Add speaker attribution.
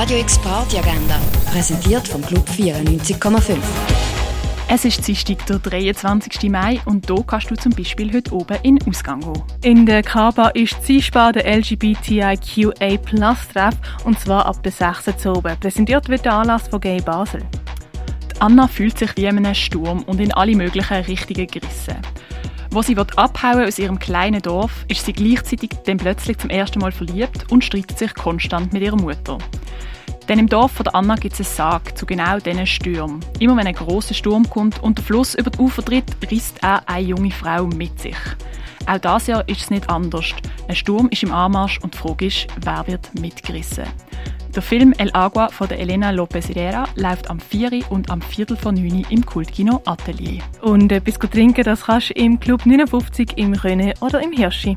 Speaker 1: Radio X Party Agenda, präsentiert vom Club 94,5.
Speaker 2: Es ist Dienstag, der 23. Mai und hier kannst du zum Beispiel heute oben in den Ausgang gehen.
Speaker 3: In der Kaba ist Zielspar der LGBTIQA Plus Treff und zwar ab der 6. oben. Präsentiert wird der Anlass von Gay Basel.
Speaker 2: Die Anna fühlt sich wie in einem Sturm und in alle möglichen Richtungen gerissen. Wo sie abhauen aus ihrem kleinen Dorf, ist sie gleichzeitig dann plötzlich zum ersten Mal verliebt und streitet sich konstant mit ihrer Mutter. Denn im Dorf von Anna gibt es einen Sarg zu genau diesen Stürmen. Immer wenn ein großer Sturm kommt und der Fluss über die Ufer tritt, risst er eine junge Frau mit sich. Auch dieses Jahr ist es nicht anders. Ein Sturm ist im Anmarsch und die Frage ist, wer wird mitgerissen. Der Film El Agua von der Elena Lopez Herrera läuft am 4. und am Viertel von 9 im Kultkino Atelier.
Speaker 3: Und etwas trinken, das kannst du im Club 59 im Röne oder im Hirschi.